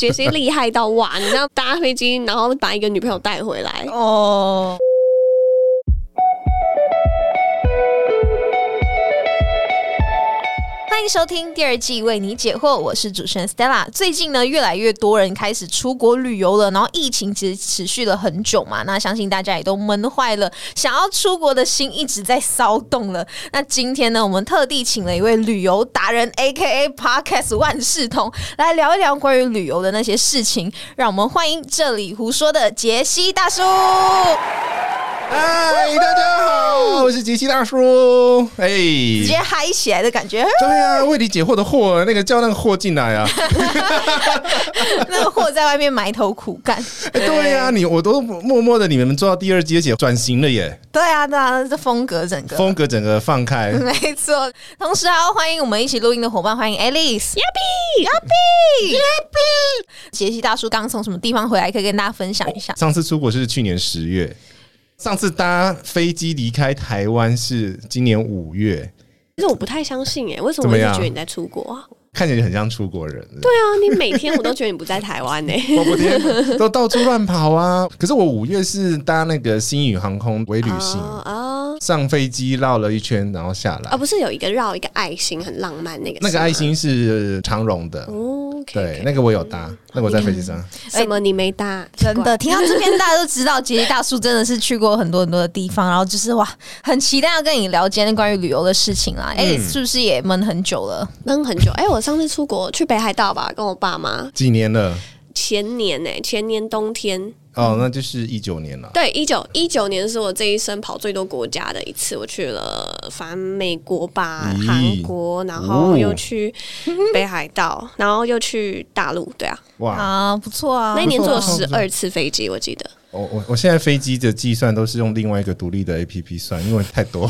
杰西厉害到哇！你要搭飞机，然后把一个女朋友带回来。哦。欢迎收听第二季为你解惑，我是主持人 Stella。最近呢，越来越多人开始出国旅游了，然后疫情其实持续了很久嘛，那相信大家也都闷坏了，想要出国的心一直在骚动了。那今天呢，我们特地请了一位旅游达人，A.K.A. Podcast 万事通，来聊一聊关于旅游的那些事情。让我们欢迎这里胡说的杰西大叔。嗨，大家好，我是杰西大叔。哎，直接嗨起来的感觉。对啊，为你解惑的货，那个叫那个货进来啊。那个货在外面埋头苦干。哎，对呀，你我都默默的，你们做到第二季，而且转型了耶。对啊，对啊，这风格整个风格整个放开。没错，同时还要欢迎我们一起录音的伙伴，欢迎 Alice。Yappy，Yappy，Yappy。杰西大叔刚从什么地方回来？可以跟大家分享一下。上次出国是去年十月。上次搭飞机离开台湾是今年五月，其实我不太相信哎，为什么我一直觉得你在出国啊？看起来很像出国人。对啊，你每天我都觉得你不在台湾呢，我不天都到处乱跑啊。可是我五月是搭那个新宇航空微旅行啊，上飞机绕了一圈，然后下来。啊，不是有一个绕一个爱心，很浪漫那个？那个爱心是长荣的。对，那个我有搭，那我在飞机上。什么你没搭？真的，听到这边大家都知道，杰西大叔真的是去过很多很多的地方，然后就是哇，很期待要跟你聊今天关于旅游的事情啦。哎，是不是也闷很久了？闷很久。哎，我上次出国去北海道吧，跟我爸妈。几年了？前年呢？前年冬天。哦，那就是一九年了。对，一九一九年是我这一生跑最多国家的一次，我去了反美国吧、韩国，然后又去北海道，然后又去大陆。对啊，哇啊，不错啊！那一年坐了十二次飞机，我记得。我我我现在飞机的计算都是用另外一个独立的 A P P 算，因为太多。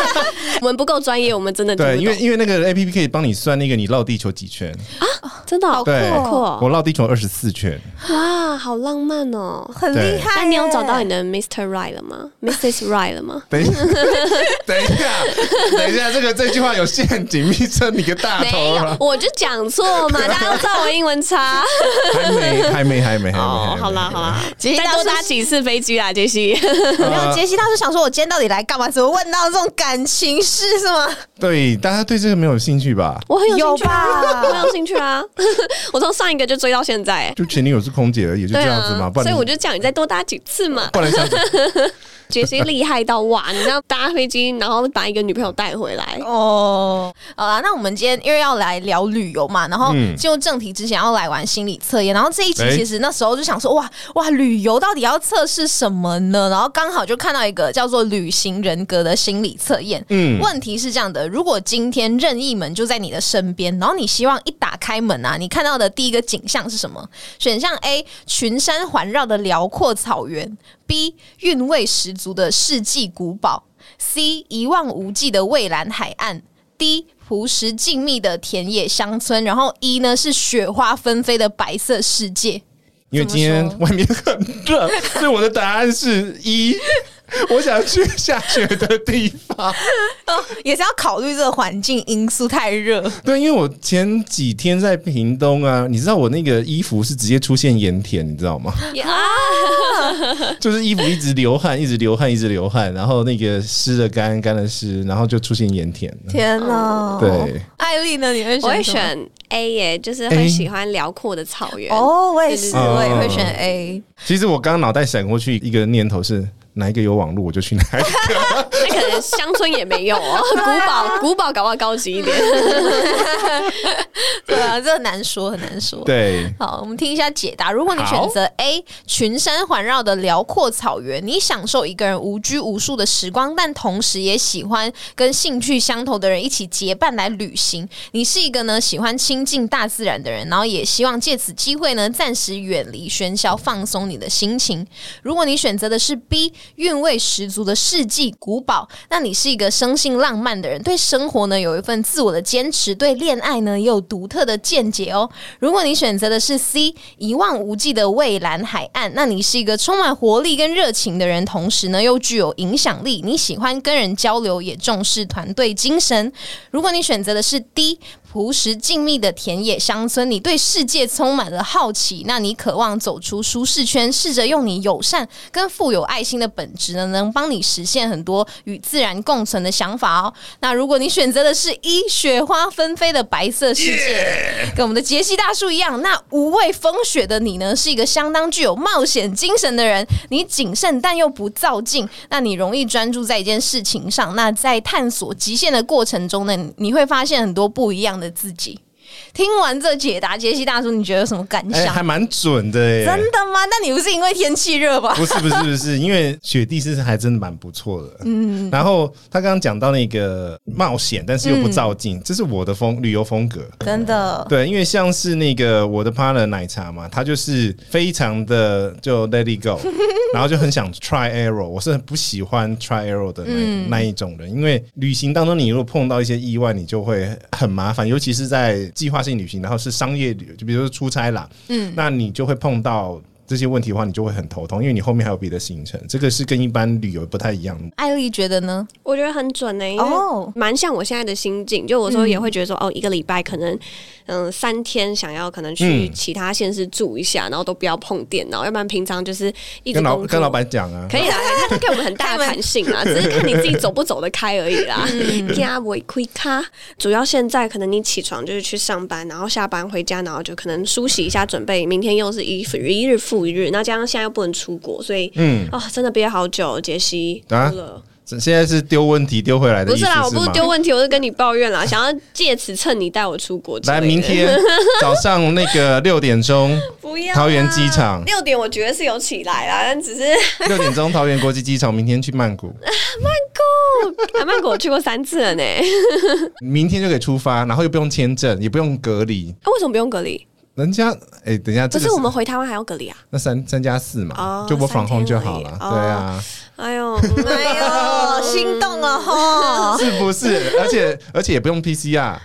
我们不够专业，我们真的对，因为因为那个 A P P 可以帮你算那个你绕地球几圈啊，真的好酷！我绕地球二十四圈，哇，好浪漫哦，很厉害。那你有找到你的 Mr. Right 了吗？Mrs. Right 了吗？等一下，等一下，等一下，这个这句话有陷阱，密测你个大头了。我就讲错嘛，大家都知道我英文差。还没，还没，还没，还没。好啦，好啦，再多搭几次飞机啊，杰西。没有，杰西当时想说，我今天到底来干嘛？怎么问到这种感情事是吗？对，大家对这个没有兴趣吧？我很有兴趣啊，我有兴趣啊。我从上一个就追到现在，就前女友是空姐而已，就这样子嘛。所以我就叫你再多搭几次嘛。不然想。杰西厉害到哇！你知道搭飞机，然后把一个女朋友带回来哦。好啦，那我们今天因为要来聊旅游嘛，然后进入正题之前要来玩心理测验。然后这一集其实那时候就想说，哇哇，旅游到底要测试什么呢？然后刚好就看到一个叫做旅行人格的心理测验。嗯，问题是这样的：如果今天任意门就在你的身边，然后你希望一打开门啊，你看到的第一个景象是什么？选项 A：群山环绕的辽阔草原。B 韵味十足的世纪古堡，C 一望无际的蔚蓝海岸，D 朴实静谧的田野乡村，然后 E 呢是雪花纷飞的白色世界。因为今天外面很热，所以我的答案是一。我想去下雪的地方，哦，也是要考虑这个环境因素，太热。对，因为我前几天在屏东啊，你知道我那个衣服是直接出现盐田，你知道吗？啊，就是衣服一直流汗，一直流汗，一直流汗，然后那个湿的干，干的湿，然后就出现盐田。天哪！对，艾丽呢？你会选我会选 A 耶，就是很喜欢辽阔的草原。哦，我也是，我也会选 A。其实我刚刚脑袋闪过去一个念头是。哪一个有网络我就去哪一个，那可能乡村也没有哦，古堡古堡搞不好高级一点，对啊，这很难说，很难说。对，好，我们听一下解答。如果你选择 A，群山环绕的辽阔草原，你享受一个人无拘无束的时光，但同时也喜欢跟兴趣相投的人一起结伴来旅行。你是一个呢喜欢亲近大自然的人，然后也希望借此机会呢暂时远离喧嚣，放松你的心情。如果你选择的是 B。韵味十足的世纪古堡，那你是一个生性浪漫的人，对生活呢有一份自我的坚持，对恋爱呢也有独特的见解哦。如果你选择的是 C 一望无际的蔚蓝海岸，那你是一个充满活力跟热情的人，同时呢又具有影响力，你喜欢跟人交流，也重视团队精神。如果你选择的是 D 朴实静谧的田野乡村，你对世界充满了好奇，那你渴望走出舒适圈，试着用你友善跟富有爱心的本质呢，能帮你实现很多与自然共存的想法哦。那如果你选择的是一雪花纷飞的白色世界，跟我们的杰西大叔一样，那无畏风雪的你呢，是一个相当具有冒险精神的人。你谨慎但又不造进，那你容易专注在一件事情上。那在探索极限的过程中呢，你会发现很多不一样的自己。听完这解答，杰西大叔，你觉得有什么感哎，想？还蛮准的耶。真的吗？那你不是因为天气热吧？不是不是不是，因为雪地是还真的蛮不错的。嗯，然后他刚刚讲到那个冒险，但是又不照进，这是我的风旅游风格。真的，对，因为像是那个我的 partner 奶茶嘛，他就是非常的就 let it go，然后就很想 try error。我是很不喜欢 try error 的那、那一种人，因为旅行当中你如果碰到一些意外，你就会很麻烦，尤其是在计划性旅行，然后是商业旅游，就比如说出差啦，嗯，那你就会碰到。这些问题的话，你就会很头痛，因为你后面还有别的行程，这个是跟一般旅游不太一样的。艾丽觉得呢？我觉得很准呢、因哦为蛮像我现在的心境。就我说也会觉得说，哦，一个礼拜可能，嗯，三天想要可能去嗯其他县市住一下，然后都不要碰电脑，要不然平常就是一直跟老跟老板讲啊，可以啦，他他给我们很大的 弹性啊，只是看你自己走不走得开而已啦。嗯加违亏卡，主要现在可能你起床就是去上班，然后下班回家，然后就可能梳洗一下，准备明天又是一一日复一日。那加上现在又不能出国，所以嗯，啊、真的憋好久，杰西。啊哭了现在是丢问题丢回来的不是啦，我不是吗？丢问题，我是跟你抱怨啦，想要借此趁你带我出国来，明天早上那个 六点钟，不要啊桃园机场六点，我觉得是有起来啦，但只是 六点钟桃园国际机场，明天去曼谷，啊曼谷我去过三次了呢，明天就可以出发，然后又不用签证，也不用隔离。啊为什么不用隔离？人家哎、等一下，这个不是我们回台湾还要隔离啊？那三三加四嘛，哦就我防控就好了。对啊，哎呦，哎呦，心动了哈！是不是？而且而且也不用 PCR，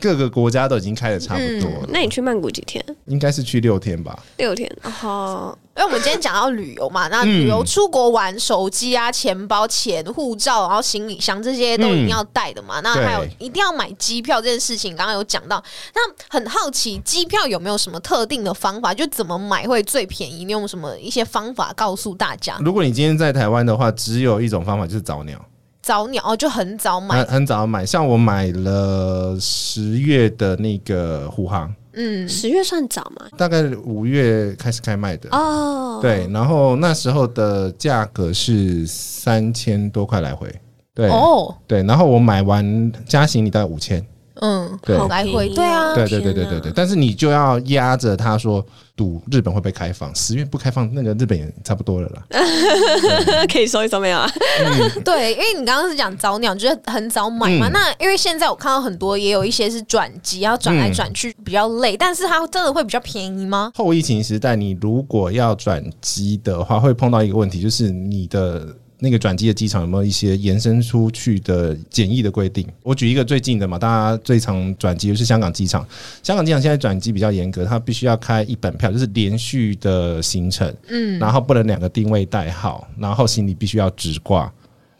各个国家都已经开的差不多了，那你去曼谷几天？应该是去六天吧。六天。哦，因为我们今天讲到旅游嘛，那旅游出国玩，手机啊、钱包、钱、护照，然后行李箱这些都一定要带的嘛。那还有一定要买机票这件事情，刚刚有讲到。那很好奇，机票有没有什么特定的方法？就怎么买会最便宜？你用什么一些方法告诉大家？如果你今天在台湾的话，只有一种方法就是早鸟，早鸟哦，就很早买很，很早买。像我买了十月的那个虎航，嗯，十月算早吗？大概五月开始开卖的。哦，，对，然后那时候的价格是三千多块来回。对，哦，对，然后我买完加行李大概五千。嗯，对好来回对啊哦对对对对对对，但是你就要压着他说赌日本会不会开放，十月不开放，那个日本也差不多了啦。可以说一收没有啊？对，因为你刚刚是讲早鸟，就是很早买嘛。嗯那因为现在我看到很多也有一些是转机，要转来转去比较累，但是它真的会比较便宜吗？后疫情时代，你如果要转机的话，会碰到一个问题，就是你的。那个转机的机场有没有一些延伸出去的简易的规定？我举一个最近的嘛，大家最常转机就是香港机场。香港机场现在转机比较严格，它必须要开一本票，就是连续的行程，嗯，然后不能两个定位代号，然后行李必须要直挂。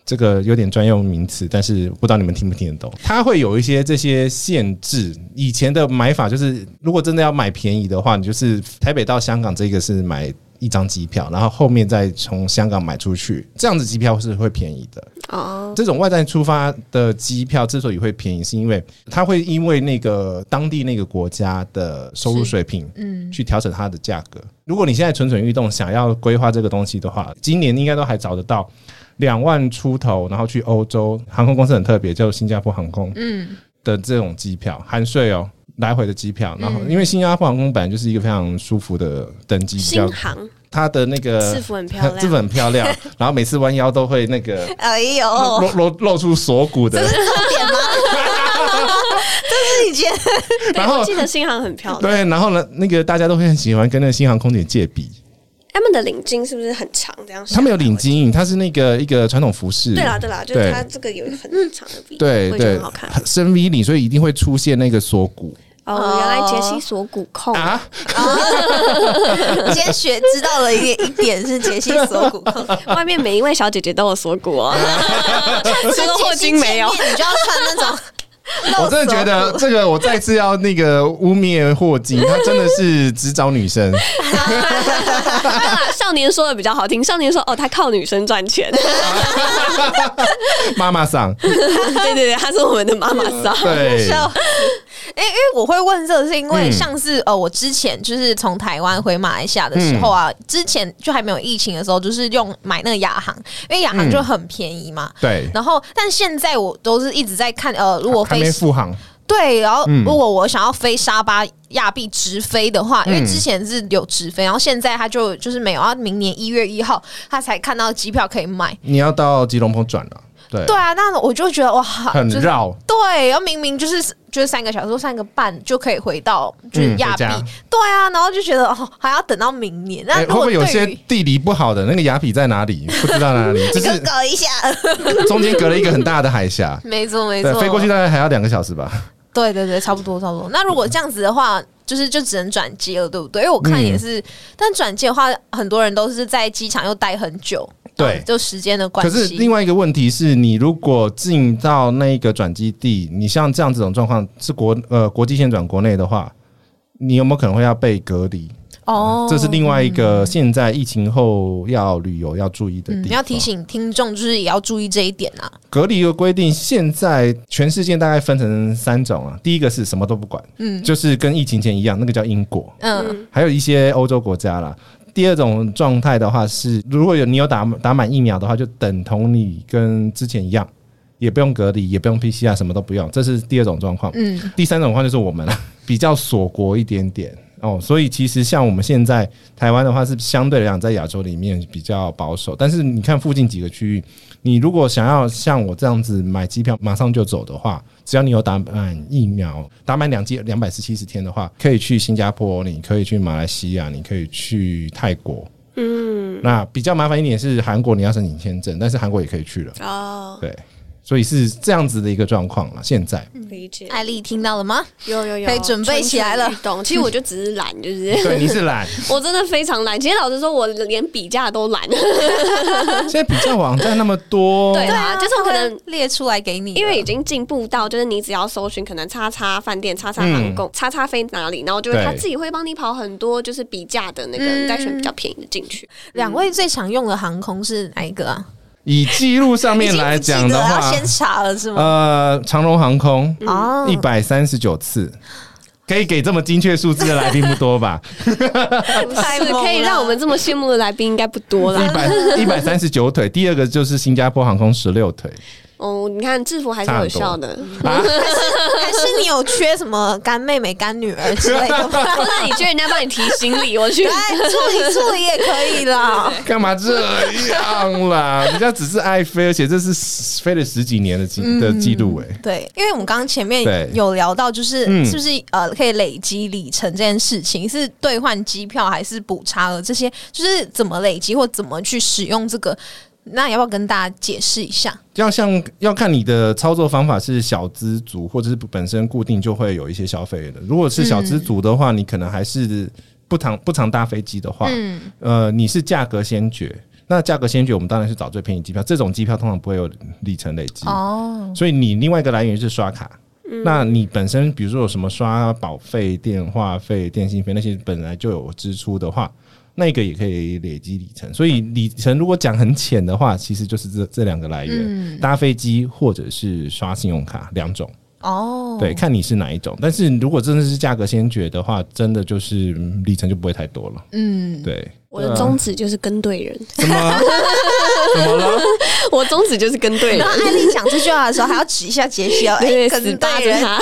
这个有点专用名词，但是不知道你们听不听得懂。它会有一些这些限制。以前的买法就是，如果真的要买便宜的话，你就是台北到香港这个是买一张机票，然后后面再从香港买出去，这样子机票是会便宜的。哦，这种外站出发的机票之所以会便宜，是因为它会因为那个当地那个国家的收入水平，嗯，去调整它的价格。如果你现在蠢蠢欲动，想要规划这个东西的话，今年应该都还找得到两万出头，然后去欧洲航空公司很特别，叫新加坡航空，嗯的这种机票含税哦。来回的机票，然后因为新加坡航空本来就是一个非常舒服的等级，比较新航它的那个制服很漂亮制服很漂亮，然后每次弯腰都会那个哎呦，露露露出锁骨的，点吗？这是以前 对，然后我记得新航很漂亮。对，然后呢，那个大家都会很喜欢跟那个新航空姐借笔，他们的领巾是不是很长？这样他们有领。巾，它是那个一个传统服饰，对啦对啦，就是对它这个有很长的鼻，对对很好看。，深 V 领，所以一定会出现那个锁骨哦，原来杰西锁骨控，啊，今天学知道了一点一点是杰西锁骨控，外面每一位小姐姐都有锁骨哦，跟这个霍金没有你就要穿那种 我真的觉得这个，我再次要那个污蔑霍金，他真的是只找女生。少年说的比较好听，少年说哦，他靠女生赚钱。妈妈桑，对对对，他是我们的妈妈桑。对。哎，因为我会问这个，是因为像是呃，我之前就是从台湾回马来西亚的时候啊，之前就还没有疫情的时候，就是用买那个亚航，因为亚航就很便宜嘛。对。然后，但现在我都是一直在看，呃，如果飞复航，对，然后如果我想要飞沙巴亚庇直飞的话，因为之前是有直飞，然后现在他就就是没有，要明年一月一号他才看到机票可以买。你要到吉隆坡转了。对对啊，那我就觉得哇，很绕。对，然后明明就是就是三个小时、三个半就可以回到就是亚庇。对啊，然后就觉得哦，还要等到明年。那会不会有些地理不好的那个亚庇在哪里？不知道哪里，就是隔一下，中间隔了一个很大的海峡。没错没错，飞过去大概还要两个小时吧。对对对，差不多差不多。那如果这样子的话，就是就只能转机了，对不对？因为我看也是，但转机的话，很多人都是在机场又待很久。对，就时间的关系。可是另外一个问题是，你如果进到那个转基地，你像这样这种状况是国呃国际线转国内的话，你有没有可能会要被隔离？哦，这是另外一个现在疫情后要旅游要注意的地方。你要提醒听众，就是也要注意这一点啊。隔离的规定现在全世界大概分成三种啊，第一个是什么都不管，嗯，就是跟疫情前一样，那个叫英国，嗯，还有一些欧洲国家啦。第二种状态的话是，如果有你有打打满疫苗的话，就等同你跟之前一样，也不用隔离，也不用 PCR，什么都不用。这是第二种状况。嗯，第三种状况就是我们比较锁国一点点哦，所以其实像我们现在台湾的话，是相对来讲在亚洲里面比较保守。但是你看附近几个区域，你如果想要像我这样子买机票马上就走的话。只要你有打满疫苗，打满两剂两百四七十天的话，可以去新加坡，你可以去马来西亚，你可以去泰国。嗯，那比较麻烦一点是韩国，你要申请签证，但是韩国也可以去了。哦，对。所以是这样子的一个状况了。现在理解，艾丽听到了吗？有有有，可以准备起来了。懂。其实我就只是懒，就是 对，你是懒，我真的非常懒。其实老实说，我连比价都懒。现在比价网站那么多，对啊，就是我可能列出来给你，因为已经进步到就是你只要搜寻可能叉叉饭店、叉叉航空、叉叉飞哪里，然后就是他自己会帮你跑很多就是比价的那个，你再选比较便宜的进去。两位最常用的航空是哪一个啊？以记录上面来讲的话，先查了是吗？呃，长荣航空哦，一百三十九次，可以给这么精确数字的来宾不多吧？是可以让我们这么羡慕的来宾应该不多了。一百一百三十九腿，第二个就是新加坡航空十六腿。哦，你看制服还是有效的，还是 还是你有缺什么干妹妹、干女儿之类的？或者你缺人家帮你提行李，我去处理处理也可以啦。干嘛这样啦？人家只是爱飞，而且这是飞了十几年的记的记录哎。对，因为我们刚刚前面有聊到，就是是不是呃可以累积里程这件事情，是兑换机票还是补差额这些，就是怎么累积或怎么去使用这个？那要不要跟大家解释一下？要像要看你的操作方法是小资族，或者是本身固定就会有一些消费的。如果是小资族的话，你可能还是不常不常搭飞机的话，嗯，呃，你是价格先决。那价格先决，我们当然是找最便宜机票。这种机票通常不会有里程累积哦，所以你另外一个来源是刷卡。那你本身比如说有什么刷保费、电话费、电信费那些本来就有支出的话。那个也可以累积里程，所以里程如果讲很浅的话，其实就是这这两个来源：搭飞机或者是刷信用卡两种。哦，对，看你是哪一种。但是如果真的是价格先决的话，真的就是里程就不会太多了。嗯，对。我的宗旨就是跟对人。怎么？怎么了？我宗旨就是跟对人。艾丽讲这句话的时候，还要指一下杰西哦，哎，可是搭着他。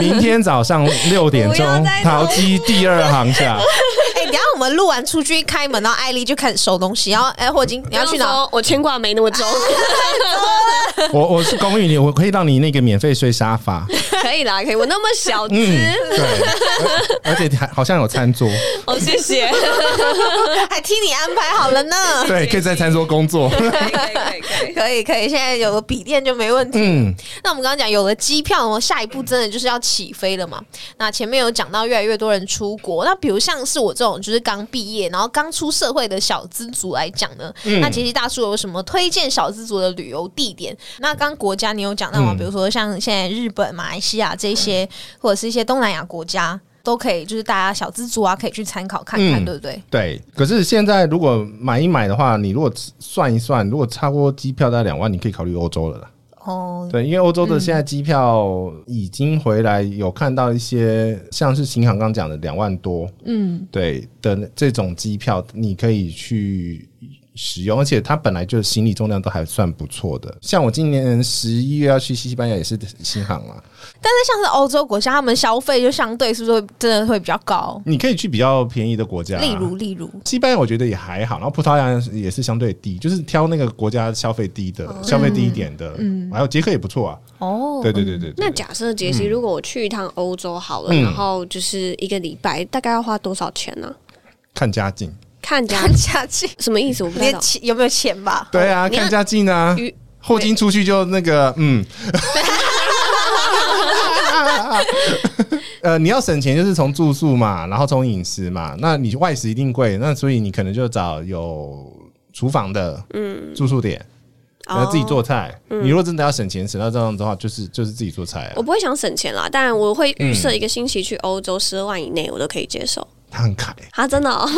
明天早上六点钟，淘机第二航下。哎，等下我们录完出去开门，然后艾丽就开始收东西。然后，哎，霍金，你要去哪？我牵挂没那么重。我我是公寓，你我可以让你那个免费睡沙发。可以啦，可以。我那么小资，对，而且还好像有餐桌。哦，谢谢，还替你安排好了呢。对，可以在餐桌工作。可以，可以，可以，可以，可以。现在有了笔电就没问题。嗯，那我们刚刚讲有了机票，我下一步真的就是要起飞了嘛？那前面有讲到越来越多人出国，那比如像是我这种就是刚刚毕业，然后刚出社会的小资族来讲呢，那杰西大叔有什么推荐小资族的旅游地点？那刚国家你有讲到吗？比如说像现在日本、马来西亚这些，或者是一些东南亚国家。都可以，就是大家小资族啊，可以去参考看看，对不对？对。可是现在如果买一买的话，你如果算一算，如果差不多机票在两万，你可以考虑欧洲了啦。哦，对，因为欧洲的现在机票已经回来，有看到一些像是新航刚讲的两万多，嗯，对的这种机票，你可以去。使用，而且它本来就行李重量都还算不错的。像我今年十一月要去西班牙，也是新航啊。但是像是欧洲国家，他们消费就相对是不是真的会比较高？你可以去比较便宜的国家，例如例如西班牙，我觉得也还好。然后葡萄牙也是相对低，就是挑那个国家消费低的、消费低一点的。嗯，还有捷克也不错啊。哦，对对对对。那假设杰西，如果我去一趟欧洲好了，然后就是一个礼拜，大概要花多少钱呢？看家境。看家家境什么意思？我不知道有没有钱吧？对啊，看家境啊。后金出去就那个，嗯，呃，你要省钱就是从住宿嘛，然后从饮食嘛。那你外食一定贵，那所以你可能就找有厨房的，嗯，住宿点，然后自己做菜。你如果真的要省钱，省到这样的话，就是就是自己做菜。我不会想省钱啦，但我会预设一个星期去欧洲十二万以内，我都可以接受。他很凯，他真的，哦，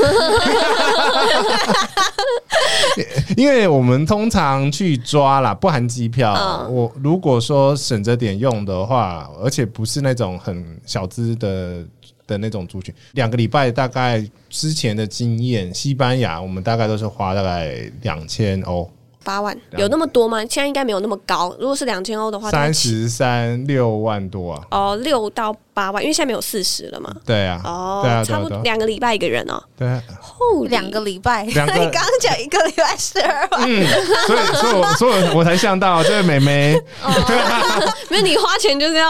因为我们通常去抓啦，不含机票。我如果说省着点用的话，而且不是那种很小资的的那种族群，两个礼拜大概之前的经验，西班牙我们大概都是花大概两千欧。八万有那么多吗？现在应该没有那么高。如果是两千欧的话，三十三六万多啊。哦，六到八万，因为现在没有四十了嘛。对啊。哦，对啊，差不多两个礼拜一个人哦。对。哦，两个礼拜。你刚刚讲一个礼拜十二万。嗯，所以，所以，我，所以我才想到这位美眉。没有，你花钱就是要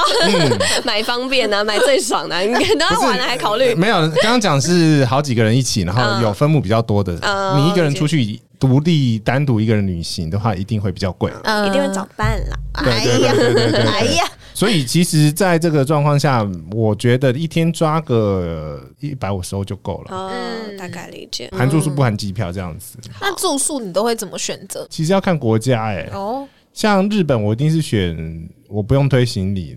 买方便啊，买最爽的。你等下完了还考虑？没有，刚刚讲是好几个人一起，然后有分母比较多的。你一个人出去。独立单独一个人旅行的话，一定会比较贵，一定会找伴了。对对对对对，哎呀，所以其实，在这个状况下，我觉得一天抓个一百五十欧就够了。哦，大概理解，含住宿不含机票这样子。那住宿你都会怎么选择？其实要看国家，哎，哦，像日本，我一定是选。我不用推行李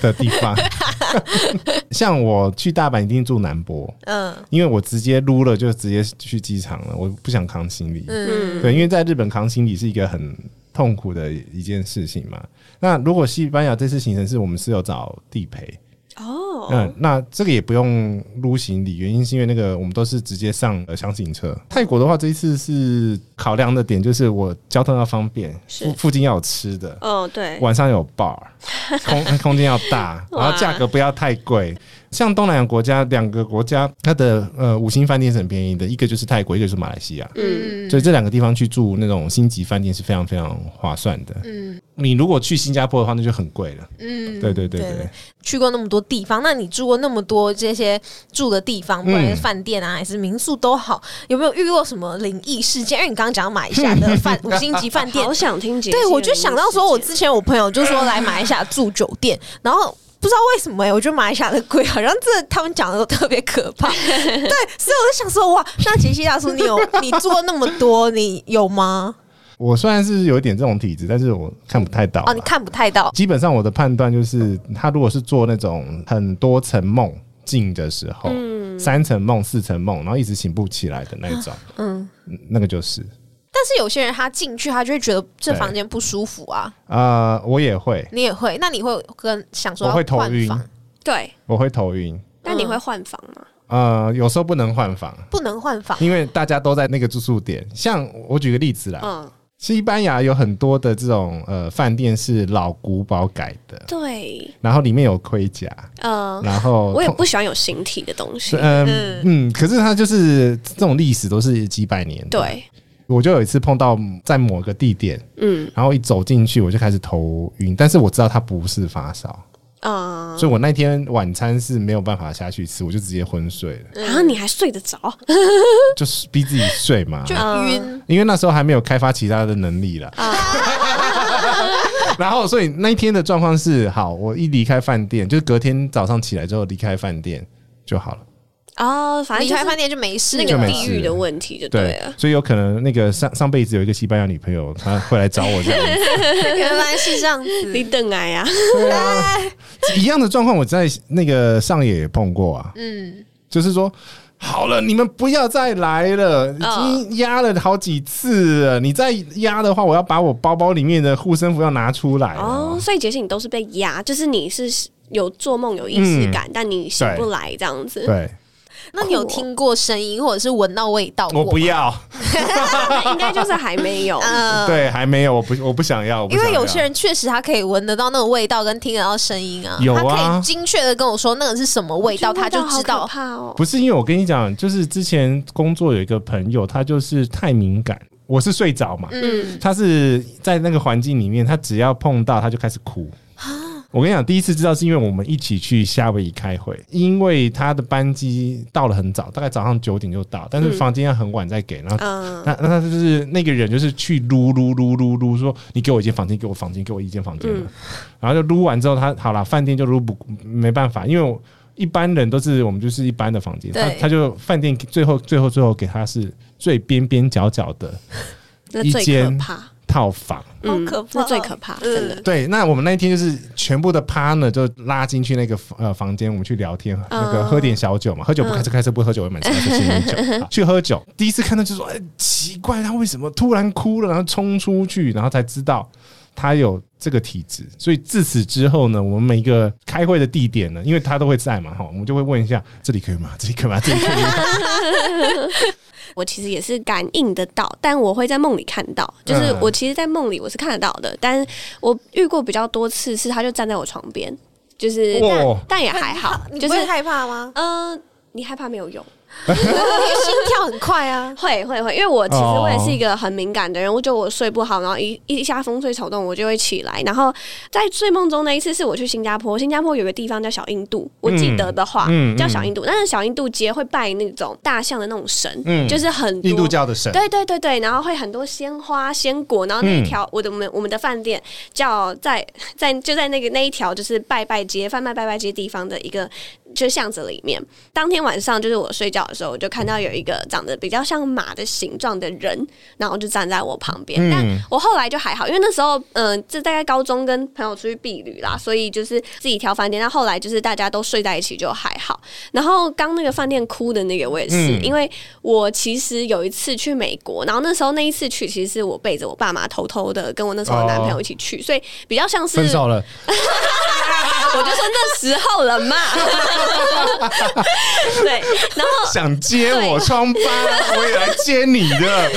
的地方，像我去大阪一定住南波，嗯，因为我直接撸了就直接去机场了，我不想扛行李，嗯，对，因为在日本扛行李是一个很痛苦的一件事情嘛。那如果西班牙这次行程是我们是有找地陪。哦，嗯，那这个也不用撸行李，原因是因为那个我们都是直接上箱型车。泰国的话，这一次是考量的点就是我交通要方便，附附近要有吃的，哦，对，晚上有 bar，空空间要大，然后价格不要太贵。像东南亚国家，两个国家它的呃五星饭店是很便宜的，一个就是泰国，一个是马来西亚。嗯，所以这两个地方去住那种星级饭店是非常非常划算的。嗯，你如果去新加坡的话，那就很贵了。嗯，对对对对。去过那么多地方，那你住过那么多这些住的地方，不管是饭店啊还是民宿都好，有没有遇过什么灵异事件？因为你刚刚讲马来西亚的饭 五星级饭店，好想听。对，我就想到说，我之前我朋友就说来马来西亚住酒店，然后。不知道为什么哎，我觉得马来西亚的鬼，好像这他们讲的都特别可怕。对，所以我就想说，哇，那杰西大叔，你有 你做那么多，你有吗？我虽然是有一点这种体质，但是我看不太到。哦，你看不太到。基本上我的判断就是，他如果是做那种很多层梦境的时候，嗯，三层梦、四层梦，然后一直醒不起来的那种，嗯，那个就是。但是有些人他进去，他就会觉得这房间不舒服啊。啊，我也会，你也会。那你会跟想说我会头晕，对，我会头晕。那你会换房吗？呃，有时候不能换房，不能换房，因为大家都在那个住宿点。像我举个例子啦，嗯，西班牙有很多的这种呃饭店是老古堡改的，对，然后里面有盔甲，嗯，然后我也不喜欢有形体的东西，嗯。嗯，可是它就是这种历史都是几百年，对。我就有一次碰到在某个地点，嗯，然后一走进去我就开始头晕，但是我知道它不是发烧啊，所以我那天晚餐是没有办法下去吃，我就直接昏睡了。然后你还睡得着？就是逼自己睡嘛，就晕，因为那时候还没有开发其他的能力了。然后，所以那一天的状况是，好，我一离开饭店，就是隔天早上起来之后离开饭店就好了。哦，反正就是离开饭店就没事那，个地域的问题就对了。所以有可能那个上上辈子有一个西班牙女朋友，她会来找我这样子。原来是这样子。你等来呀，对啊，一样的状况我在那个上野也碰过啊，嗯，就是说。好了，你们不要再来了，已经压了好几次了。你再压的话，我要把我包包里面的护身符要拿出来哦，所以杰西你都是被压，就是你是有做梦有意识感，但你醒不来这样子。对，那你有听过声音或者是闻到味道？我不要，应该就是还没有。呃，对，还没有，我不，我不想要，因为有些人确实他可以闻得到那个味道，跟听得到声音啊，有啊他可以精确的跟我说那个是什么味道，他就知道。怕哦。不是因为我跟你讲，就是之前工作有一个朋友，他就是太敏感，我是睡着嘛，嗯，他是在那个环境里面，他只要碰到他就开始哭。我跟你讲，第一次知道是因为我们一起去夏威夷开会，因为他的班机到了很早，大概早上九点就到，但是房间要很晚再给，然后嗯，那那他就是那个人就是去撸撸撸撸撸，说你给我一间房间，给我房间，给我一间房间，嗯。然后就撸完之后他好了，饭店就撸不没办法，因为我一般人都是我们就是一般的房间，他他就饭店最后最后最后给他是最边边角角的 一间怕，套房。嗯好可怕那最可怕，真的。对，那我们那一天就是全部的 partner 就拉进去那个呃房间，我们去聊天，那个喝点小酒嘛，喝酒不开车，开车不喝酒，我们吃吃点酒，去喝酒。第一次看到就说，哎，奇怪，他为什么突然哭了，然后冲出去，然后才知道他有这个体质。所以自此之后呢，我们每一个开会的地点呢，因为他都会在嘛，哈，我们就会问一下，这里可以吗？这里可以吗？这里可以吗？我其实也是感应得到，但我会在梦里看到。就是嗯我其实，在梦里我是看得到的，但我遇过比较多次是他就站在我床边，就是但也还好，就是你不会害怕吗？呃，你害怕没有用。因为心跳很快啊。会会会，因为我其实哦我也是一个很敏感的人，我觉得我睡不好，然后一一下风吹草动我就会起来。然后在睡梦中那一次是我去新加坡，新加坡有个地方叫小印度，我记得的话、嗯嗯叫小印度，但是小印度街会拜那种大象的那种神，嗯就是很多印度教的神，对对对对，然后会很多鲜花、鲜果，然后那一条、我的我们我们的饭店叫在 在就在那个那一条就是拜拜街贩卖拜拜街地方的一个就是巷子里面。当天晚上就是我睡觉的时候，我就看到有一个长得比较像马的形状的人，然后就站在我旁边。嗯但我后来就还好，因为那时候嗯、呃这大概高中跟朋友出去避旅啦，所以就是自己挑饭店。但后来就是大家都睡在一起就还好。然后刚那个饭店哭的那个我也是，嗯因为我其实有一次去美国，然后那时候那一次去，其实是我背着我爸妈偷偷的跟我那时候的男朋友一起去，所以比较像是分手了，我就说那时候了嘛。对，然后想接我疮疤，我也来接你的。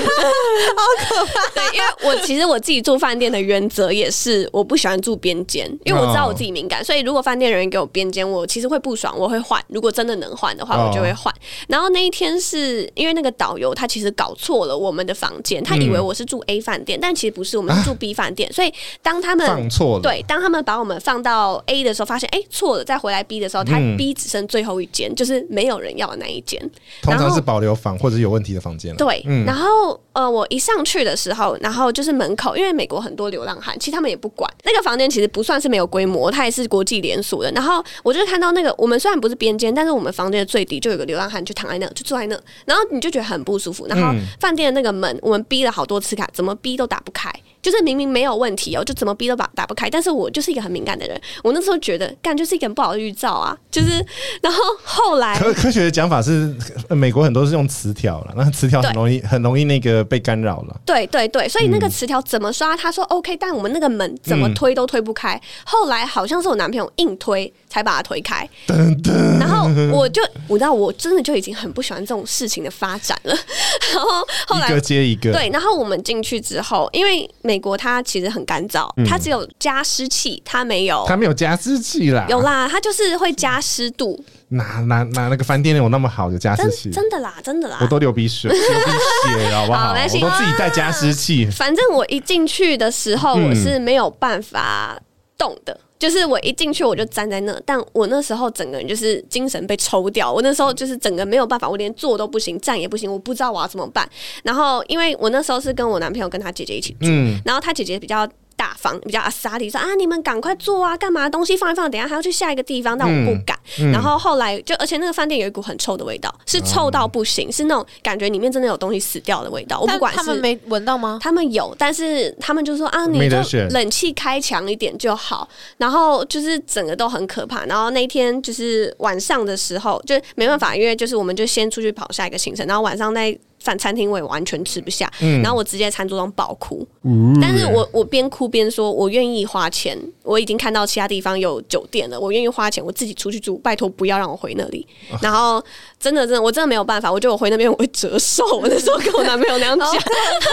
好可怕对，因为我其实我自己住饭店的原则也是，我不喜欢住边间，因为我知道我自己敏感，所以如果饭店人员给我边间，我其实会不爽，我会换。如果真的能换的话，哦我就会换。然后那一天是因为那个导游他其实搞错了我们的房间，他以为我是住 A 饭店，但其实不是，我们是住 B 饭店。所以当他们放错了，对，当他们把我们放到 A 的时候，发现哎错了，再回来 B 的时候，他嗯 B 只剩最后一间，就是没有人要的那一间。通常是保留房或者有问题的房间。对，嗯然后呃，我一上去的时候，然后就是门口，因为美国很多流浪汉，其实他们也不管那个房间，其实不算是没有规模，它也是国际连锁的。然后我就看到那个，我们虽然不是边间，但是我们房间的最底就有个流浪汉就躺在那，就坐在那，然后你就觉得很不舒服。然后嗯饭店的那个门，我们逼了好多次卡，怎么逼都打不开。就是明明没有问题哦，就怎么逼都打打不开。但是我就是一个很敏感的人，我那时候觉得干就是一个很不好的预兆啊。就是，然后后来科科学的讲法是，呃美国很多是用磁条了，那磁条很容易很容易那个被干扰了。对对对，所以那个磁条怎么刷？他说 OK，但我们那个门怎么推都推不开。后来好像是我男朋友硬推才把它推开，然后我就我知道我真的就已经很不喜欢这种事情的发展了。然后后来一个接一个，对，然后我们进去之后，因为美国它其实很干燥，它只有加湿器，它没有。它没有加湿器啦，有啦，它就是会加湿度，哪哪哪那个饭店有那么好的加湿器？真的啦，真的啦我。都流鼻水，流鼻血了，好不好？我都自己带加湿器。反正我一进去的时候，嗯我是没有办法动的。就是我一进去我就站在那，但我那时候整个人就是精神被抽掉，我那时候就是整个没有办法，我连坐都不行，站也不行，我不知道我要怎么办。然后因为我那时候是跟我男朋友跟他姐姐一起住，嗯，然后他姐姐比较。大大方，比较阿萨里说啊，你们赶快做啊，干嘛？东西放一放，等下还要去下一个地方，但我不敢。然后后来就，而且那个饭店有一股很臭的味道，是臭到不行，是那种感觉里面真的有东西死掉的味道。我不管他们没闻到吗？他们有，但是他们就说啊，你就冷气开强一点就好。然后就是整个都很可怕。然后那天就是晚上的时候，就没办法，因为就是我们就先出去跑下一个行程，然后晚上在。饭餐厅我也完全吃不下，然后我直接餐桌上爆哭。但是我我边哭边说，我愿意花钱。我已经看到其他地方有酒店了，我愿意花钱，我自己出去住。拜托不要让我回那里。然后真的真的，我真的没有办法。我觉得我回那边我会折寿。我那时候跟我男朋友那样讲，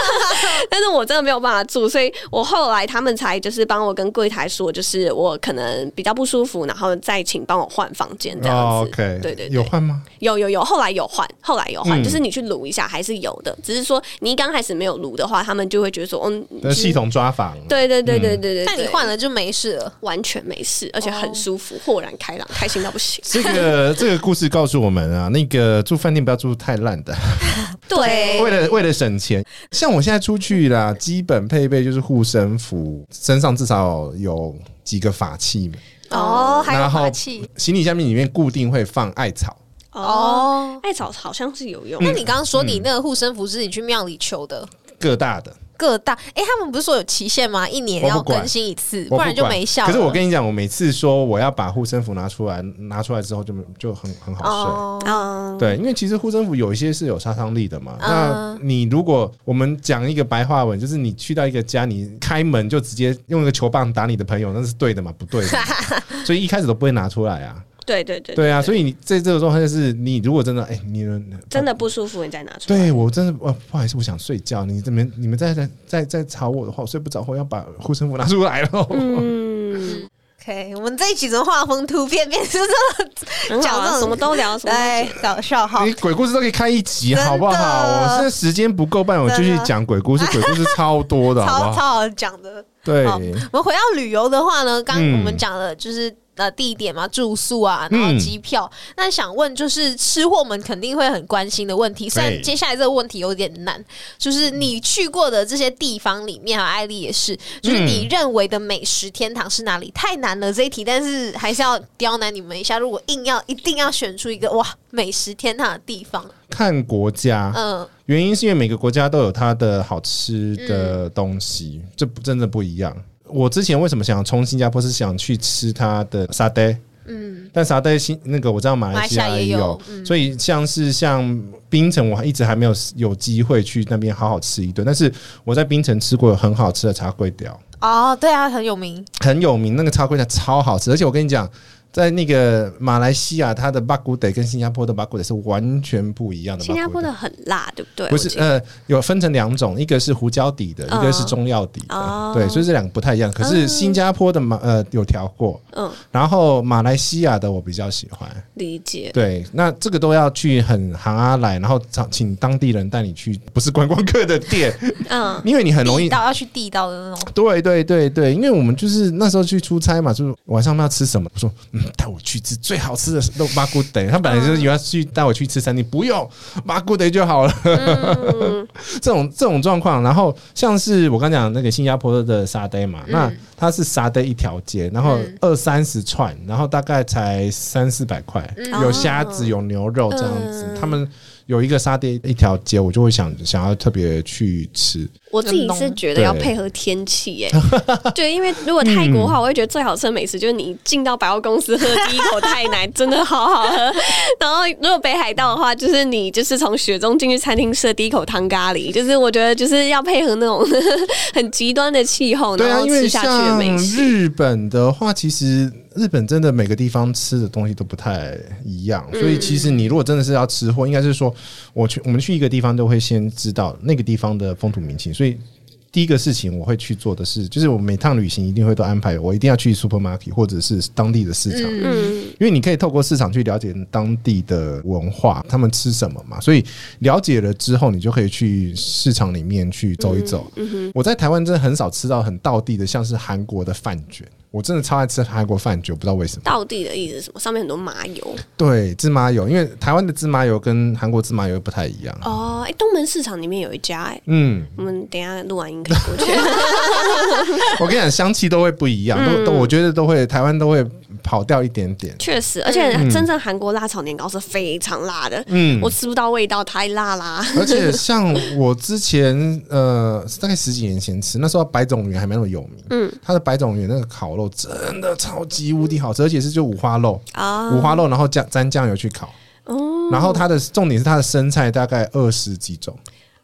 但是我真的没有办法住，所以我后来他们才就是帮我跟柜台说，就是我可能比较不舒服，然后再请帮我换房间这样子。OK，对对，有换吗？有有有，后来有换，后来有换，就是你去撸一下还。是有的，只是说你刚开始没有撸的话，他们就会觉得说，嗯，系统抓房，对对对对对对，但你换了就没事了，完全没事，而且很舒服，豁然开朗，开心到不行。这个 这个故事告诉我们啊，那个住饭店不要住太烂的，对，为了为了省钱。像我现在出去啦，基本配备就是护身符，身上至少有几个法器嘛哦，还有法器，行李箱里面固定会放艾草。哦，艾草好像是有用。那你刚刚说你那个护身符是你去庙里求的？各大的，各大。哎，他们不是说有期限吗？一年要更新一次，不然就没效。可是我跟你讲，我每次说我要把护身符拿出来，拿出来之后就就很很好睡。哦，对，因为其实护身符有一些是有杀伤力的嘛。那你如果我们讲一个白话文，就是你去到一个家，你开门就直接用一个球棒打你的朋友，那是对的吗？不对的。所以一开始都不会拿出来啊。对对对，对啊，所以你在这个状态就是，你如果真的哎，你真的不舒服，你再拿出来。对我真的，哦，不好意思，我想睡觉。你这边你们再再再再吵我的话，我睡不着，我要把护身符拿出来了。嗯，OK，我们这一集怎么画风突变，变成这讲这什么都聊，对，搞笑哈。你鬼故事都可以开一集，好不好？我现在时间不够办，我继续讲鬼故事，鬼故事超多的，超超好讲的。对，我们回到旅游的话呢，刚我们讲了就是。的地点嘛，住宿啊，然后机票。那想问，就是吃货们肯定会很关心的问题。虽然接下来这个问题有点难，就是你去过的这些地方里面啊，艾丽也是，就是你认为的美食天堂是哪里？太难了这一题，但是还是要刁难你们一下。如果硬要一定要选出一个哇，美食天堂的地方，看国家，嗯，原因是因为每个国家都有它的好吃的东西，这真的不一样。我之前为什么想冲新加坡，是想去吃它的沙爹，嗯，但沙爹新那个我知道马来西亚也有，所以像是像槟城，我还一直还没有有机会去那边好好吃一顿。但是我在槟城吃过很好吃的茶龟雕，哦，对啊，很有名，很有名，那个茶龟条超好吃，而且我跟你讲。在那个马来西亚，它的巴古德跟新加坡的巴古德是完全不一样的。新加坡的很辣，对不对？不是，呃，有分成两种，一个是胡椒底的，一个是中药底的。对，所以这两个不太一样。可是新加坡的马呃有调过，嗯，然后马来西亚的我比较喜欢。理解。对，那这个都要去很行阿来，然后找请当地人带你去，不是观光客的店，嗯，因为你很容易到要去地道的那种。对对对对，因为我们就是那时候去出差嘛，就是晚上要吃什么，我说嗯。带我去吃最好吃的肉巴古德，他本来就是以为去带我去吃餐厅，不用巴古德就好了。这种这种状况，然后像是我刚讲那个新加坡的沙爹嘛，那它是沙爹一条街，然后二三十串，然后大概才三四百块，有虾子有牛肉这样子，他们。有一个沙爹一条街，我就会想想要特别去吃。我自己是觉得要配合天气，耶。对，因为如果泰国的话，我会觉得最好吃的美食就是你进到百货公司喝第一口泰奶，真的好好喝。然后如果北海道的话，就是你就是从雪中进去餐厅吃的第一口汤咖喱，就是我觉得就是要配合那种 很极端的气候，然后吃下去的美食。日本的话，其实。日本真的每个地方吃的东西都不太一样，所以其实你如果真的是要吃货，应该是说我去我们去一个地方都会先知道那个地方的风土民情，所以第一个事情我会去做的是，就是我每趟旅行一定会都安排我一定要去 supermarket 或者是当地的市场，嗯，因为你可以透过市场去了解当地的文化，他们吃什么嘛，所以了解了之后，你就可以去市场里面去走一走。我在台湾真的很少吃到很道地的，像是韩国的饭卷。我真的超爱吃韩国饭就，不知道为什么。道地的意思是什么？上面很多麻油。对，芝麻油，因为台湾的芝麻油跟韩国芝麻油不太一样。哦，哎，东门市场里面有一家，哎，嗯，我们等下录完音可以过去。我跟你讲，香气都会不一样，都都，我觉得都会，台湾都会跑掉一点点。确实，而且真正韩国辣炒年糕是非常辣的，嗯，我吃不到味道，太辣啦。而且像我之前呃，大概十几年前吃，那时候白种园还没那么有名，嗯，它的白种园那个烤肉真的超级无敌好吃，而且是就五花肉啊，五花肉，然后酱沾酱油去烤，哦，然后它的重点是它的生菜大概二十几种。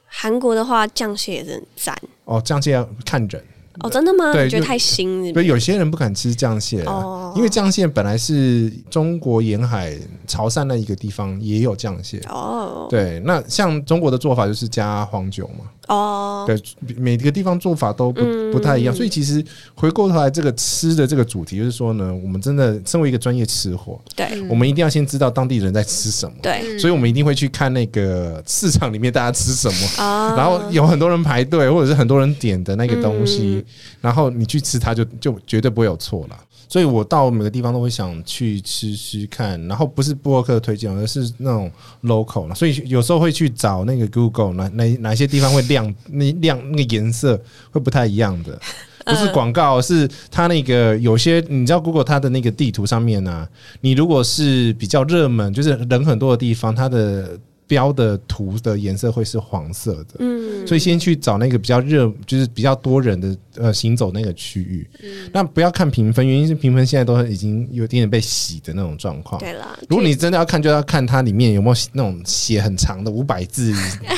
韩国的话，酱蟹也是很赞哦，酱蟹要看人。哦，真的吗？对，觉得太腥。所以有些人不敢吃酱蟹，哦，因为酱蟹本来是中国沿海潮汕那一个地方也有酱蟹。哦，对，那像中国的做法就是加黄酒嘛。哦，对，每个地方做法都不不太一样，所以其实回过头来，这个吃的这个主题就是说呢，我们真的身为一个专业吃货，对，我们一定要先知道当地人在吃什么，对，所以我们一定会去看那个市场里面大家吃什么，然后有很多人排队，或者是很多人点的那个东西，然后你去吃它，就就绝对不会有错了。所以我到每个地方都会想去吃吃看，然后不是布洛克推荐，而是那种 local 所以有时候会去找那个 Google 哪哪哪些地方会亮 那亮那个颜色会不太一样的，不是广告，是它那个有些你知道 Google 它的那个地图上面呢，你如果是比较热门，就是人很多的地方，它的。标的图的颜色会是黄色的，嗯，所以先去找那个比较热，就是比较多人的呃行走那个区域。嗯，那不要看评分，原因是评分现在都已经有点点被洗的那种状况。对了，如果你真的要看，就要看它里面有没有那种写很长的五百字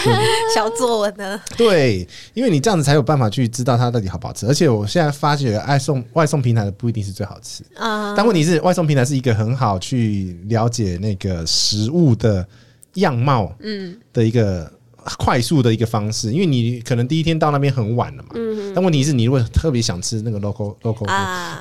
小作文呢。对，因为你这样子才有办法去知道它到底好不好吃。而且我现在发觉，爱送外送平台的不一定是最好吃啊。但问题是，外送平台是一个很好去了解那个食物的。样貌，嗯，的一个快速的一个方式，因为你可能第一天到那边很晚了嘛，嗯，但问题是你如果特别想吃那个 local local，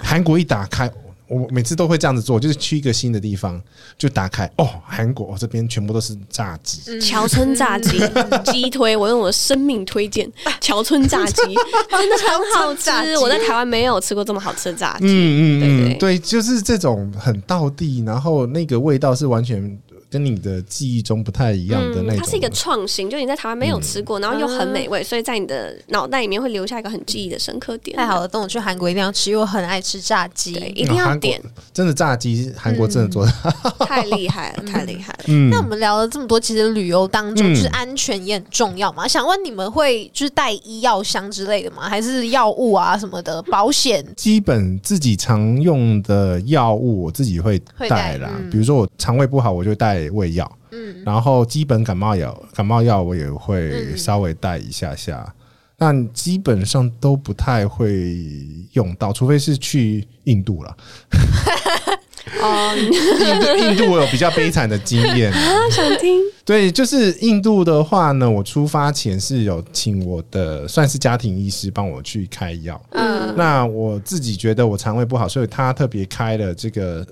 韩国一打开，我每次都会这样子做，就是去一个新的地方就打开，哦，韩国这边全部都是炸鸡，桥村炸鸡。鸡推，我用我的生命推荐。桥村炸鸡，真的很好吃，我在台湾没有吃过这么好吃的炸鸡，嗯嗯嗯，对，就是这种很道地，然后那个味道是完全。跟你的记忆中不太一样的那种，它是一个创新，就你在台湾没有吃过，然后又很美味，所以在你的脑袋里面会留下一个很记忆的深刻点。太好了，等我去韩国一定要吃，因为我很爱吃炸鸡，一定要点。真的炸鸡，韩国真的做的 太厉害了，太厉害了。那我们聊了这么多，其实旅游当中就是安全也很重要嘛。想问你们会就是带医药箱之类的吗？还是药物啊什么的保险？基本自己常用的药物我自己会带啦，比如说我肠胃不好，我就带。胃药，嗯，然后基本感冒药，感冒药我也会稍微带一下下，但基本上都不太会用到，除非是去印度了。哦，印度我有比较悲惨的经验。啊，想听？对，就是印度的话呢，我出发前是有请我的算是家庭医师帮我去开药，嗯，那我自己觉得我肠胃不好，所以他特别开了这个。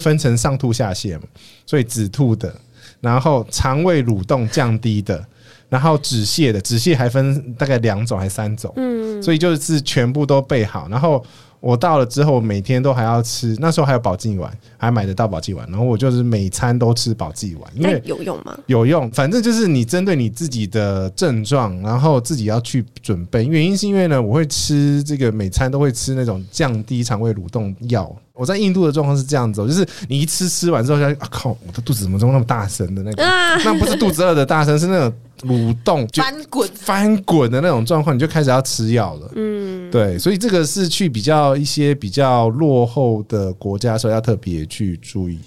分成上吐下泻嘛，所以止吐的，然后肠胃蠕动降低的，然后止泻的，止泻还分大概两种还是三种，嗯，所以就是全部都备好，然后。我到了之后，每天都还要吃，那时候还有保济丸，还买得到保济丸，然后我就是每餐都吃保济丸，因为有用吗？有用，反正就是你针对你自己的症状，然后自己要去准备。原因是因为呢，我会吃这个每餐都会吃那种降低肠胃蠕动药。我在印度的状况是这样子，就是你一吃吃完之后，就啊靠，我的肚子怎么这么那么大声的那个？那不是肚子饿的大声，是那种。蠕动翻滚翻滚的那种状况，你就开始要吃药了。嗯，对，所以这个是去比较一些比较落后的国家的时候要特别去注意。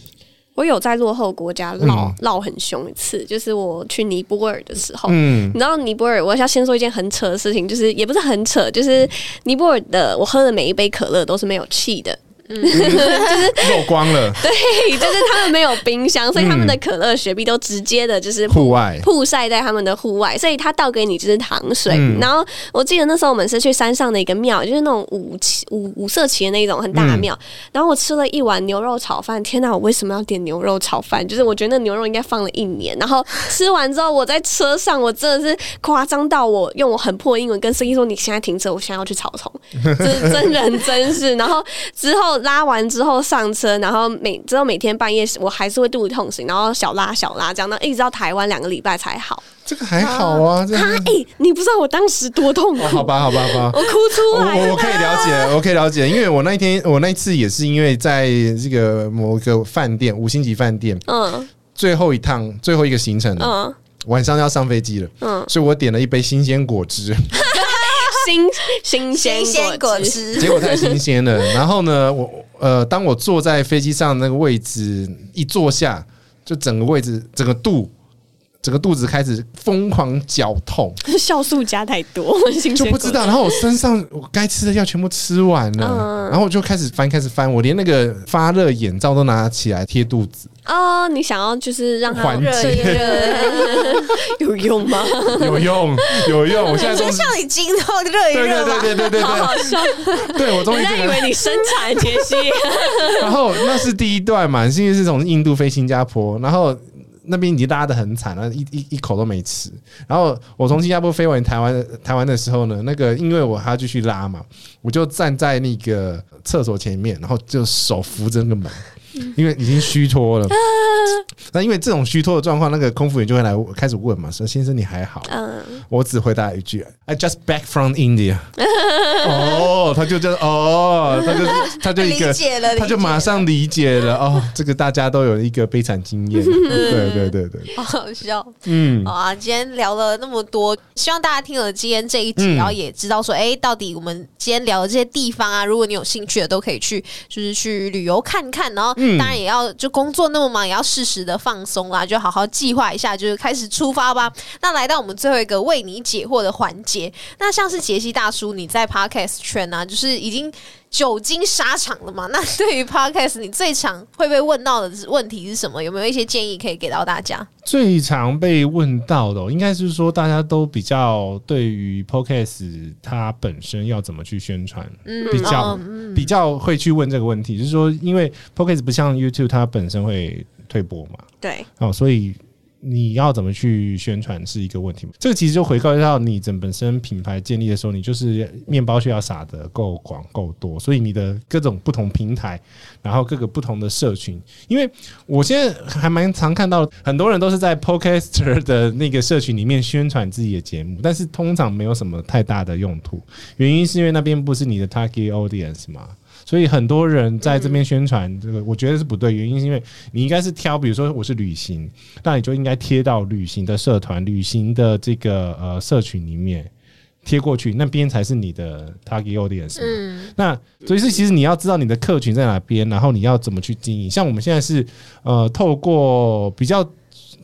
我有在落后国家闹闹很凶一次，就是我去尼泊尔的时候。嗯，你知道尼泊尔，我要先说一件很扯的事情，就是也不是很扯，就是尼泊尔的我喝的每一杯可乐都是没有气的。漏光了。对，就是他们没有冰箱，所以他们的可乐、雪碧都直接的就是户外曝晒在他们的户外，所以他倒给你就是糖水。然后我记得那时候我们是去山上的一个庙，就是那种五旗五五色旗的那种很大的庙。然后我吃了一碗牛肉炒饭，天哪！我为什么要点牛肉炒饭？就是我觉得那牛肉应该放了一年。然后吃完之后，我在车上，我真的是夸张到我用我很破英文跟司机说：“你现在停车，我现在要去草丛。”这是真人真事。然后之后拉完之后上车，然后每之后每天半夜我还是会肚子痛醒，然后小拉小拉这样，一直到台湾两个礼拜才好。这个还好啊，他哎，你不知道我当时多痛苦。好吧，好吧，好吧，我哭出来。我我可以了解，我可以了解，因为我那一天，我那一次也是因为在这个某个饭店，五星级饭店，嗯，最后一趟最后一个行程，嗯，晚上要上飞机了，嗯，所以我点了一杯新鲜果汁。新 新鲜果汁，结果太新鲜了。然后呢，我呃，当我坐在飞机上那个位置一坐下，就整个位置整个肚。整个肚子开始疯狂绞痛，酵素加太多，就不知道。然后我身上我该吃的药全部吃完了，然后我就开始翻，开始翻，我连那个发热眼罩都拿起来贴肚子。哦，你想要就是让它热一热，有用吗？有用，有用。我现在就像你筋透热一热对对对对对对，好好笑。对我终于以为你生产杰西。然后那是第一段嘛，因为是从印度飞新加坡，然后。那边已经拉的很惨了，一一一口都没吃。然后我从新加坡飞往台湾，台湾的时候呢，那个因为我还要继续拉嘛，我就站在那个厕所前面，然后就手扶着那个门。因为已经虚脱了，那因为这种虚脱的状况，那个空服员就会来开始问嘛，说先生你还好？嗯，我只回答一句，I just back from India。哦，他就就哦，他就他就一个，他就马上理解了哦，这个大家都有一个悲惨经验，对对对对，好好笑，嗯，好啊，今天聊了那么多，希望大家听了今天这一集，然后也知道说，哎，到底我们今天聊的这些地方啊，如果你有兴趣的，都可以去，就是去旅游看看，然后。当然也要就工作那么忙，也要适时的放松啦，就好好计划一下，就是开始出发吧。那来到我们最后一个为你解惑的环节，那像是杰西大叔，你在 Podcast 圈呢，就是已经。久经沙场了嘛？那对于 podcast，你最常会被问到的问题是什么？有没有一些建议可以给到大家？最常被问到的，应该是说大家都比较对于 podcast 它本身要怎么去宣传，比较比较会去问这个问题。就是说，因为 podcast 不像 YouTube，它本身会退播嘛，对，哦，所以。你要怎么去宣传是一个问题这个其实就回归到你整本身品牌建立的时候，你就是面包需要撒的够广够多，所以你的各种不同平台，然后各个不同的社群。因为我现在还蛮常看到很多人都是在 Podcaster 的那个社群里面宣传自己的节目，但是通常没有什么太大的用途。原因是因为那边不是你的 Target Audience 嘛。所以很多人在这边宣传这个，我觉得是不对。原因是因为你应该是挑，比如说我是旅行，那你就应该贴到旅行的社团、旅行的这个呃社群里面贴过去，那边才是你的 target audience。嗯，那所以是其实你要知道你的客群在哪边，然后你要怎么去经营。像我们现在是呃透过比较。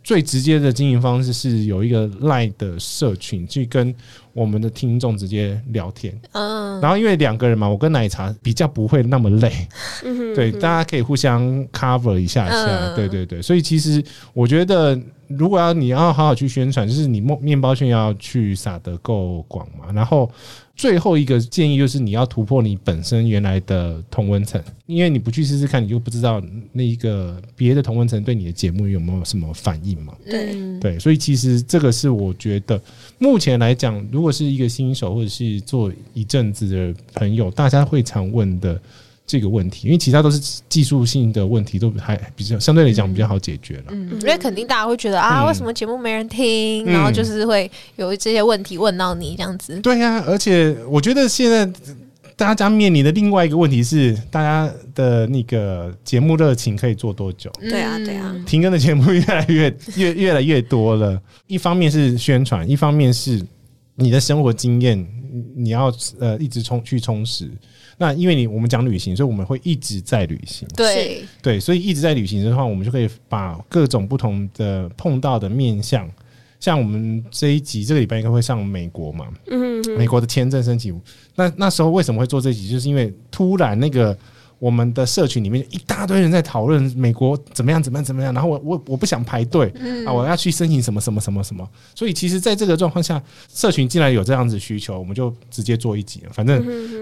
最直接的经营方式是有一个赖的社群去跟我们的听众直接聊天，嗯，然后因为两个人嘛，我跟奶茶比较不会那么累，嗯，对，大家可以互相 cover 一下下，对对对，所以其实我觉得，如果要你要好好去宣传，就是你面面包圈要去撒得够广嘛，然后。最后一个建议就是你要突破你本身原来的同温层，因为你不去试试看，你就不知道那一个别的同温层对你的节目有没有什么反应嘛？对对，所以其实这个是我觉得目前来讲，如果是一个新手或者是做一阵子的朋友，大家会常问的。这个问题，因为其他都是技术性的问题，都还比较相对来讲比较好解决了。嗯，因为肯定大家会觉得啊，为什么节目没人听？然后就是会有这些问题问到你这样子。对呀，而且我觉得现在大家面临的另外一个问题是，大家的那个节目热情可以做多久？对啊，对啊，停更的节目越来越越越来越多了。一方面是宣传，一方面是你的生活经验，你要呃一直充去充实。那因为你我们讲旅行，所以我们会一直在旅行。对对，所以一直在旅行的话，我们就可以把各种不同的碰到的面向，像我们这一集这个礼拜应该会上美国嘛，嗯，美国的签证申请。那那时候为什么会做这集？就是因为突然那个我们的社群里面一大堆人在讨论美国怎么样怎么样怎么样，然后我我我不想排队啊，我要去申请什么什么什么什么，所以其实在这个状况下，社群既然有这样子需求，我们就直接做一集，反正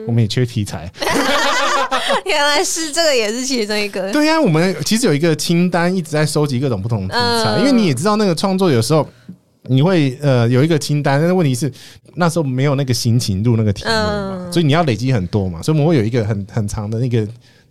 我们也缺题材。原来是这个，也是其中一个。对呀，我们其实有一个清单，一直在收集各种不同的题材，因为你也知道，那个创作有时候你会呃有一个清单，但是问题是那时候没有那个心情录那个题目嘛，所以你要累积很多嘛，所以我们会有一个很很长的那个。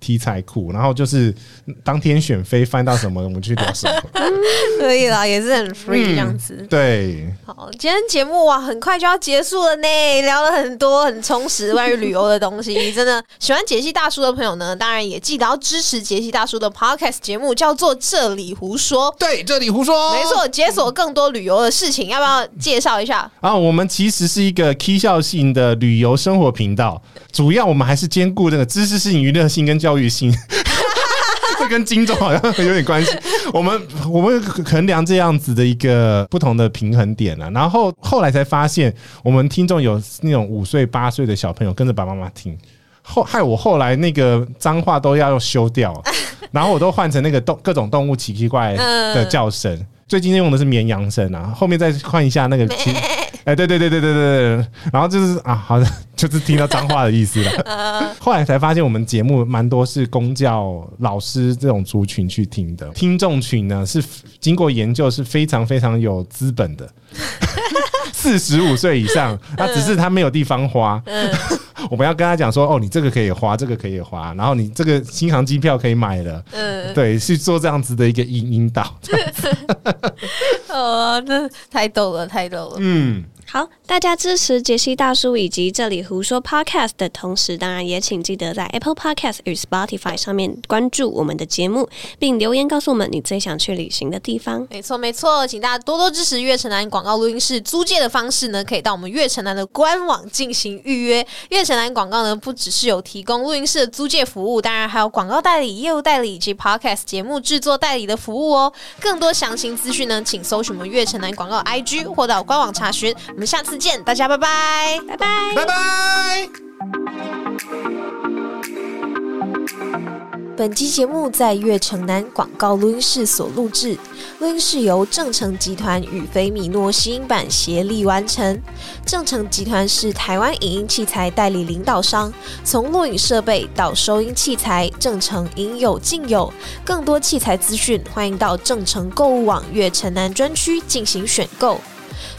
题材库，然后就是当天选妃翻到什么，我们去聊什么，可以啦，也是很 free 这样子。对，好，今天节目哇，很快就要结束了呢，聊了很多很充实关于旅游的东西，真 的喜欢杰西大叔的朋友呢，当然也记得要支持杰西大叔的 podcast 节目，叫做这里胡说。对，这里胡说，没错，解锁更多旅游的事情，要不要介绍一下？啊，我们其实是一个 K 笑性的旅游生活频道，主要我们还是兼顾这个知识性、娱乐性跟教。教育性，这跟金钟好像有点关系。我们我们衡量这样子的一个不同的平衡点了，然后后来才发现，我们听众有那种五岁八岁的小朋友跟着爸爸妈妈听，后害我后来那个脏话都要修掉，然后我都换成那个动各种动物奇奇怪的叫声。最近用的是绵羊声啊，后面再换一下那个，哎，对对对对对对对，然后就是啊，好像，就是听到脏话的意思了。后来才发现，我们节目蛮多是公教老师这种族群去听的，听众群呢是经过研究是非常非常有资本的，四十五岁以上，那只是他没有地方花。我们要跟他讲说，哦，你这个可以花，这个可以花，然后你这个新航机票可以买了，嗯，对，去做这样子的一个引引导。哦，那太逗了，太逗了，嗯。好，大家支持杰西大叔以及这里胡说 Podcast 的同时，当然也请记得在 Apple Podcast 与 Spotify 上面关注我们的节目，并留言告诉我们你最想去旅行的地方。没错，没错，请大家多多支持悦城南广告录音室租借的方式呢，可以到我们悦城南的官网进行预约。悦城南广告呢，不只是有提供录音室的租借服务，当然还有广告代理、业务代理以及 Podcast 节目制作代理的服务哦。更多详情资讯呢，请搜寻我们悦城南广告 IG 或到官网查询。我们下次见，大家拜拜，拜拜，拜拜。本期节目在悦城南广告录音室所录制，录音室由正成集团与菲米诺吸音版协力完成。正成集团是台湾影音器材代理领导商，从录影设备到收音器材，正成应有尽有。更多器材资讯，欢迎到正成购物网悦城南专区进行选购。